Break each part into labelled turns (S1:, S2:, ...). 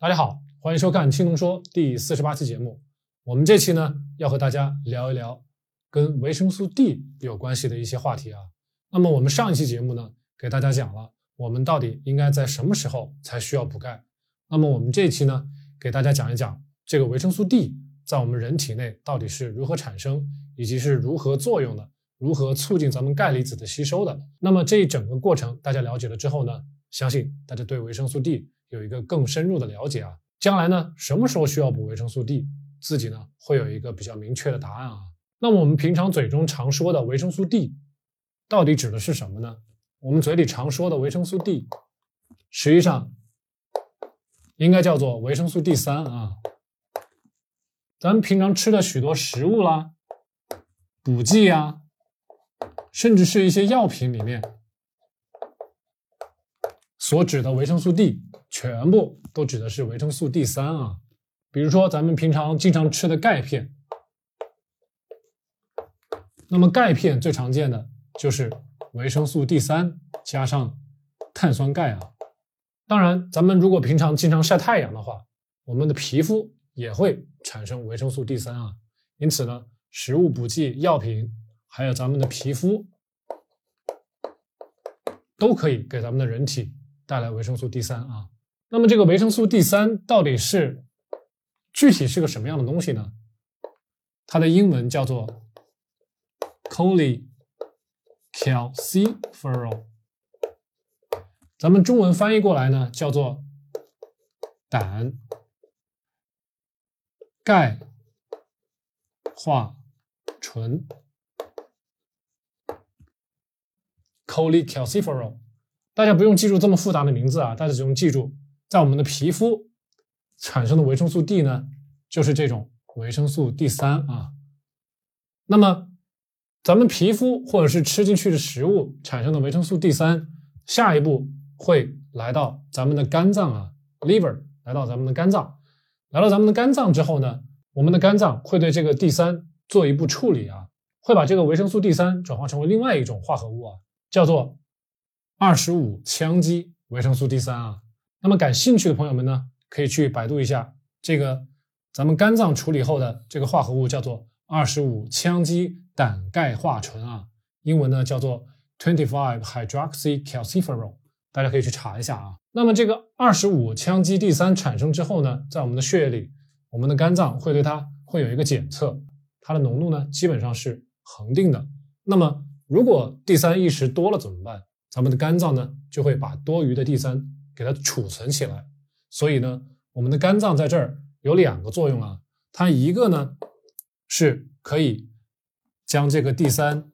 S1: 大家好，欢迎收看《青龙说》第四十八期节目。我们这期呢，要和大家聊一聊跟维生素 D 有关系的一些话题啊。那么我们上一期节目呢，给大家讲了我们到底应该在什么时候才需要补钙。那么我们这一期呢，给大家讲一讲这个维生素 D 在我们人体内到底是如何产生，以及是如何作用的，如何促进咱们钙离子的吸收的。那么这一整个过程大家了解了之后呢，相信大家对维生素 D。有一个更深入的了解啊，将来呢，什么时候需要补维生素 D，自己呢会有一个比较明确的答案啊。那么我们平常嘴中常说的维生素 D，到底指的是什么呢？我们嘴里常说的维生素 D，实际上应该叫做维生素 D 三啊。咱们平常吃的许多食物啦、补剂啊，甚至是一些药品里面所指的维生素 D。全部都指的是维生素 D 三啊，比如说咱们平常经常吃的钙片，那么钙片最常见的就是维生素 D 三加上碳酸钙啊。当然，咱们如果平常经常晒太阳的话，我们的皮肤也会产生维生素 D 三啊。因此呢，食物、补剂、药品，还有咱们的皮肤，都可以给咱们的人体带来维生素 D 三啊。那么这个维生素 D 三到底是具体是个什么样的东西呢？它的英文叫做 cholecalciferol，咱们中文翻译过来呢叫做胆钙化醇 cholecalciferol。大家不用记住这么复杂的名字啊，大家只用记住。在我们的皮肤产生的维生素 D 呢，就是这种维生素 D 三啊。那么，咱们皮肤或者是吃进去的食物产生的维生素 D 三，下一步会来到咱们的肝脏啊，liver 来到咱们的肝脏，来到咱们的肝脏之后呢，我们的肝脏会对这个 D 三做一步处理啊，会把这个维生素 D 三转化成为另外一种化合物啊，叫做二十五羟基维生素 D 三啊。那么感兴趣的朋友们呢，可以去百度一下这个咱们肝脏处理后的这个化合物，叫做二十五羟基胆钙化醇啊，英文呢叫做 twenty five hydroxycalciferol，大家可以去查一下啊。那么这个二十五羟基 D 三产生之后呢，在我们的血液里，我们的肝脏会对它会有一个检测，它的浓度呢基本上是恒定的。那么如果 D 三一时多了怎么办？咱们的肝脏呢就会把多余的 D 三给它储存起来，所以呢，我们的肝脏在这儿有两个作用啊。它一个呢是可以将这个 D 三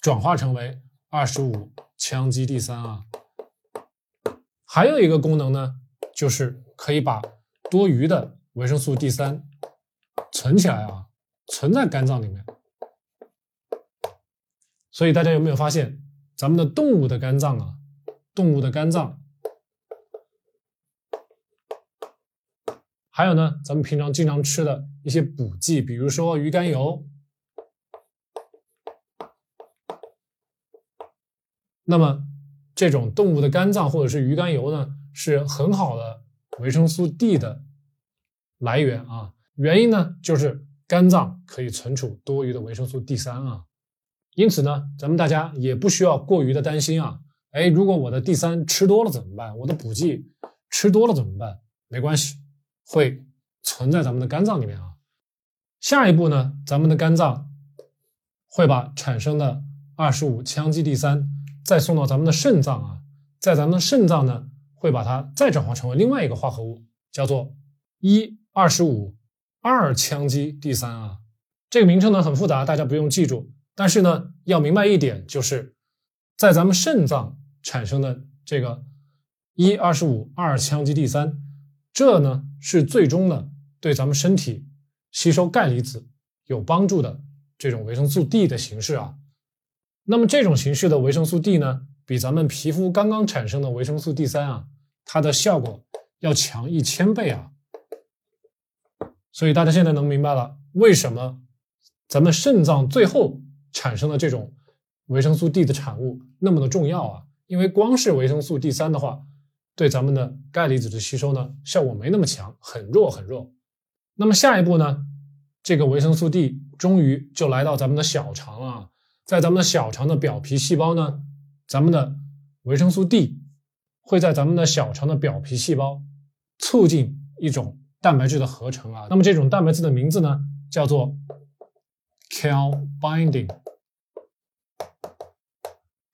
S1: 转化成为二十五羟基 D 三啊，还有一个功能呢，就是可以把多余的维生素 D 三存起来啊，存在肝脏里面。所以大家有没有发现，咱们的动物的肝脏啊，动物的肝脏。还有呢，咱们平常经常吃的一些补剂，比如说鱼肝油。那么，这种动物的肝脏或者是鱼肝油呢，是很好的维生素 D 的来源啊。原因呢，就是肝脏可以存储多余的维生素 D 三啊。因此呢，咱们大家也不需要过于的担心啊。哎，如果我的 D 三吃多了怎么办？我的补剂吃多了怎么办？没关系。会存在咱们的肝脏里面啊。下一步呢，咱们的肝脏会把产生的二十五羟基 D 三再送到咱们的肾脏啊，在咱们的肾脏呢，会把它再转化成为另外一个化合物，叫做一二十五二羟基 D 三啊。这个名称呢很复杂，大家不用记住。但是呢，要明白一点，就是在咱们肾脏产生的这个一二十五二羟基 D 三。这呢是最终呢对咱们身体吸收钙离子有帮助的这种维生素 D 的形式啊。那么这种形式的维生素 D 呢，比咱们皮肤刚刚产生的维生素 D 三啊，它的效果要强一千倍啊。所以大家现在能明白了为什么咱们肾脏最后产生的这种维生素 D 的产物那么的重要啊？因为光是维生素 D 三的话。对咱们的钙离子的吸收呢，效果没那么强，很弱很弱。那么下一步呢，这个维生素 D 终于就来到咱们的小肠啊，在咱们的小肠的表皮细胞呢，咱们的维生素 D 会在咱们的小肠的表皮细胞促进一种蛋白质的合成啊。那么这种蛋白质的名字呢，叫做 cal binding，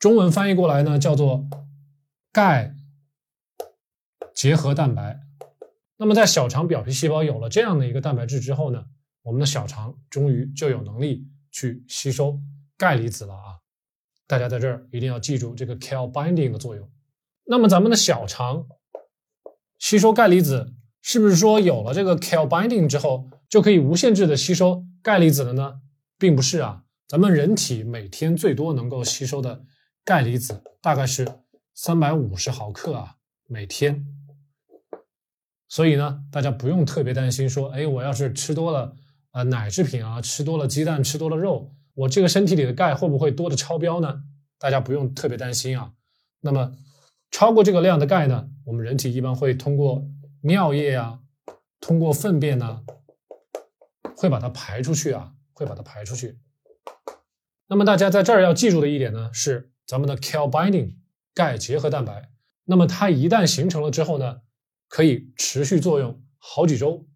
S1: 中文翻译过来呢，叫做钙。结合蛋白，那么在小肠表皮细胞有了这样的一个蛋白质之后呢，我们的小肠终于就有能力去吸收钙离子了啊！大家在这儿一定要记住这个 cal binding 的作用。那么咱们的小肠吸收钙离子，是不是说有了这个 cal binding 之后就可以无限制的吸收钙离子了呢？并不是啊，咱们人体每天最多能够吸收的钙离子大概是三百五十毫克啊，每天。所以呢，大家不用特别担心，说，哎，我要是吃多了啊奶制品啊，吃多了鸡蛋，吃多了肉，我这个身体里的钙会不会多的超标呢？大家不用特别担心啊。那么，超过这个量的钙呢，我们人体一般会通过尿液啊，通过粪便呢，会把它排出去啊，会把它排出去。那么大家在这儿要记住的一点呢，是咱们的 cal binding 钙结合蛋白。那么它一旦形成了之后呢？可以持续作用好几周。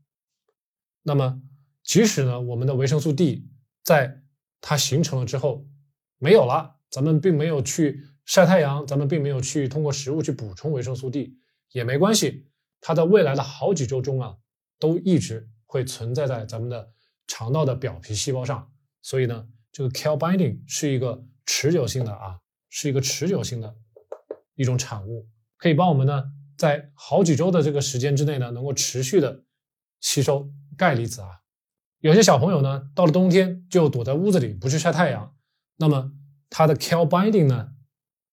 S1: 那么，即使呢，我们的维生素 D 在它形成了之后没有了，咱们并没有去晒太阳，咱们并没有去通过食物去补充维生素 D 也没关系。它在未来的好几周中啊，都一直会存在在咱们的肠道的表皮细胞上。所以呢，这个 cal binding 是一个持久性的啊，是一个持久性的一种产物，可以帮我们呢。在好几周的这个时间之内呢，能够持续的吸收钙离子啊。有些小朋友呢，到了冬天就躲在屋子里不去晒太阳，那么他的 cal binding 呢，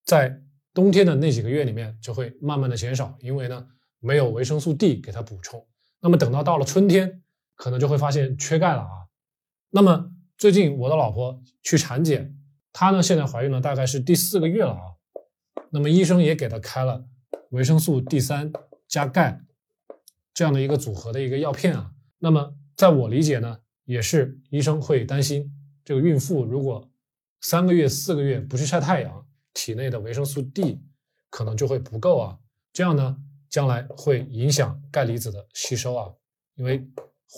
S1: 在冬天的那几个月里面就会慢慢的减少，因为呢没有维生素 D 给它补充。那么等到到了春天，可能就会发现缺钙了啊。那么最近我的老婆去产检，她呢现在怀孕了，大概是第四个月了啊。那么医生也给她开了。维生素 D 三加钙这样的一个组合的一个药片啊，那么在我理解呢，也是医生会担心这个孕妇如果三个月、四个月不去晒太阳，体内的维生素 D 可能就会不够啊，这样呢，将来会影响钙离子的吸收啊，因为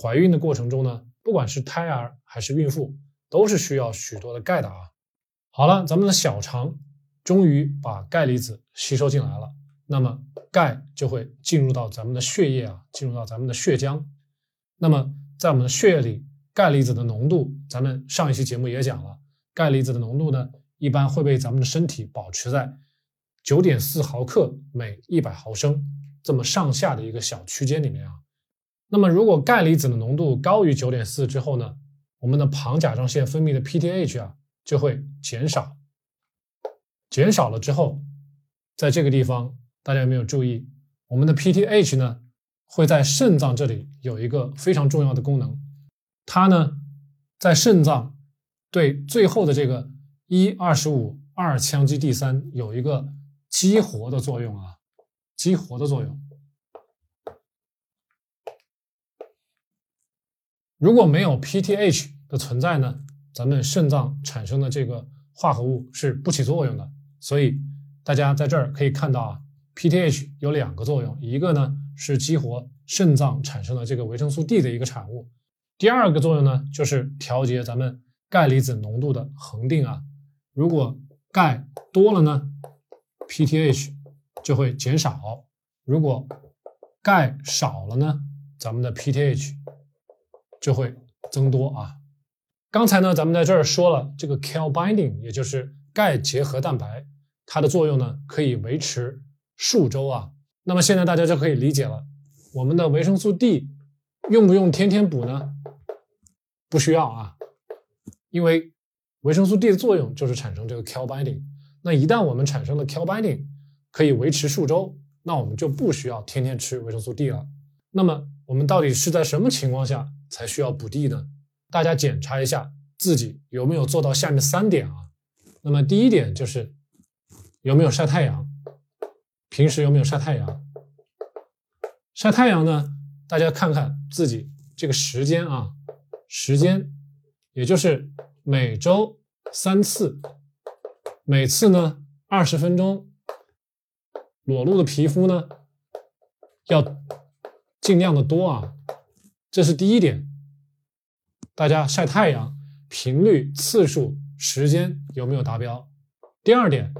S1: 怀孕的过程中呢，不管是胎儿还是孕妇，都是需要许多的钙的啊。好了，咱们的小肠终于把钙离子吸收进来了。那么钙就会进入到咱们的血液啊，进入到咱们的血浆。那么在我们的血液里，钙离子的浓度，咱们上一期节目也讲了，钙离子的浓度呢，一般会被咱们的身体保持在九点四毫克每一百毫升这么上下的一个小区间里面啊。那么如果钙离子的浓度高于九点四之后呢，我们的旁甲状腺分泌的 PTH 啊就会减少，减少了之后，在这个地方。大家有没有注意，我们的 PTH 呢会在肾脏这里有一个非常重要的功能，它呢在肾脏对最后的这个一二十五二羟基第三有一个激活的作用啊，激活的作用。如果没有 PTH 的存在呢，咱们肾脏产生的这个化合物是不起作用的。所以大家在这儿可以看到啊。PTH 有两个作用，一个呢是激活肾脏产生的这个维生素 D 的一个产物，第二个作用呢就是调节咱们钙离子浓度的恒定啊。如果钙多了呢，PTH 就会减少；如果钙少了呢，咱们的 PTH 就会增多啊。刚才呢，咱们在这儿说了这个 cal binding，也就是钙结合蛋白，它的作用呢可以维持。数周啊，那么现在大家就可以理解了。我们的维生素 D 用不用天天补呢？不需要啊，因为维生素 D 的作用就是产生这个 cal binding。那一旦我们产生了 cal binding，可以维持数周，那我们就不需要天天吃维生素 D 了。那么我们到底是在什么情况下才需要补 D 呢？大家检查一下自己有没有做到下面三点啊。那么第一点就是有没有晒太阳。平时有没有晒太阳？晒太阳呢？大家看看自己这个时间啊，时间，也就是每周三次，每次呢二十分钟，裸露的皮肤呢要尽量的多啊，这是第一点。大家晒太阳频率、次数、时间有没有达标？第二点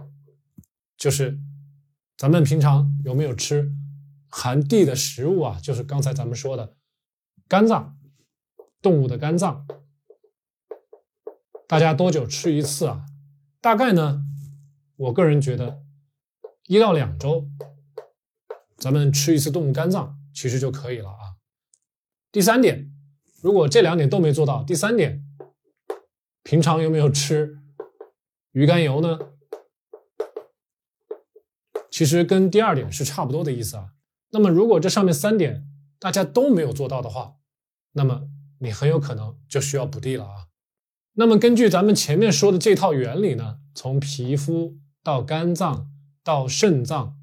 S1: 就是咱们平常有没有吃？含地的食物啊，就是刚才咱们说的肝脏，动物的肝脏。大家多久吃一次啊？大概呢，我个人觉得一到两周，咱们吃一次动物肝脏其实就可以了啊。第三点，如果这两点都没做到，第三点，平常有没有吃鱼肝油呢？其实跟第二点是差不多的意思啊。那么，如果这上面三点大家都没有做到的话，那么你很有可能就需要补地了啊。那么，根据咱们前面说的这套原理呢，从皮肤到肝脏到肾脏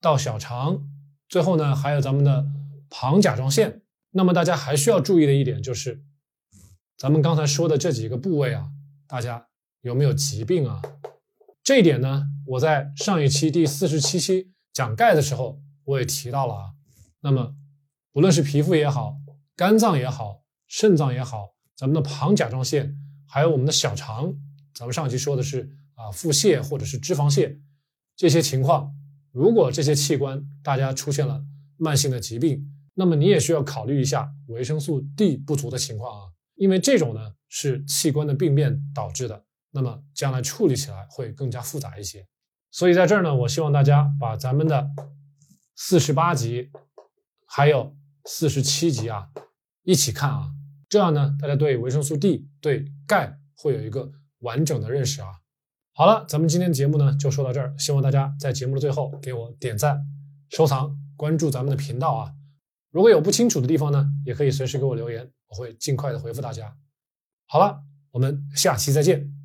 S1: 到小肠，最后呢还有咱们的旁甲状腺。那么大家还需要注意的一点就是，咱们刚才说的这几个部位啊，大家有没有疾病啊？这一点呢，我在上一期第四十七期讲钙的时候。我也提到了啊，那么不论是皮肤也好，肝脏也好，肾脏也好，咱们的旁甲状腺，还有我们的小肠，咱们上期说的是啊腹泻或者是脂肪泻这些情况，如果这些器官大家出现了慢性的疾病，那么你也需要考虑一下维生素 D 不足的情况啊，因为这种呢是器官的病变导致的，那么将来处理起来会更加复杂一些。所以在这儿呢，我希望大家把咱们的。四十八集，还有四十七集啊，一起看啊，这样呢，大家对维生素 D、对钙会有一个完整的认识啊。好了，咱们今天节目呢就说到这儿，希望大家在节目的最后给我点赞、收藏、关注咱们的频道啊。如果有不清楚的地方呢，也可以随时给我留言，我会尽快的回复大家。好了，我们下期再见。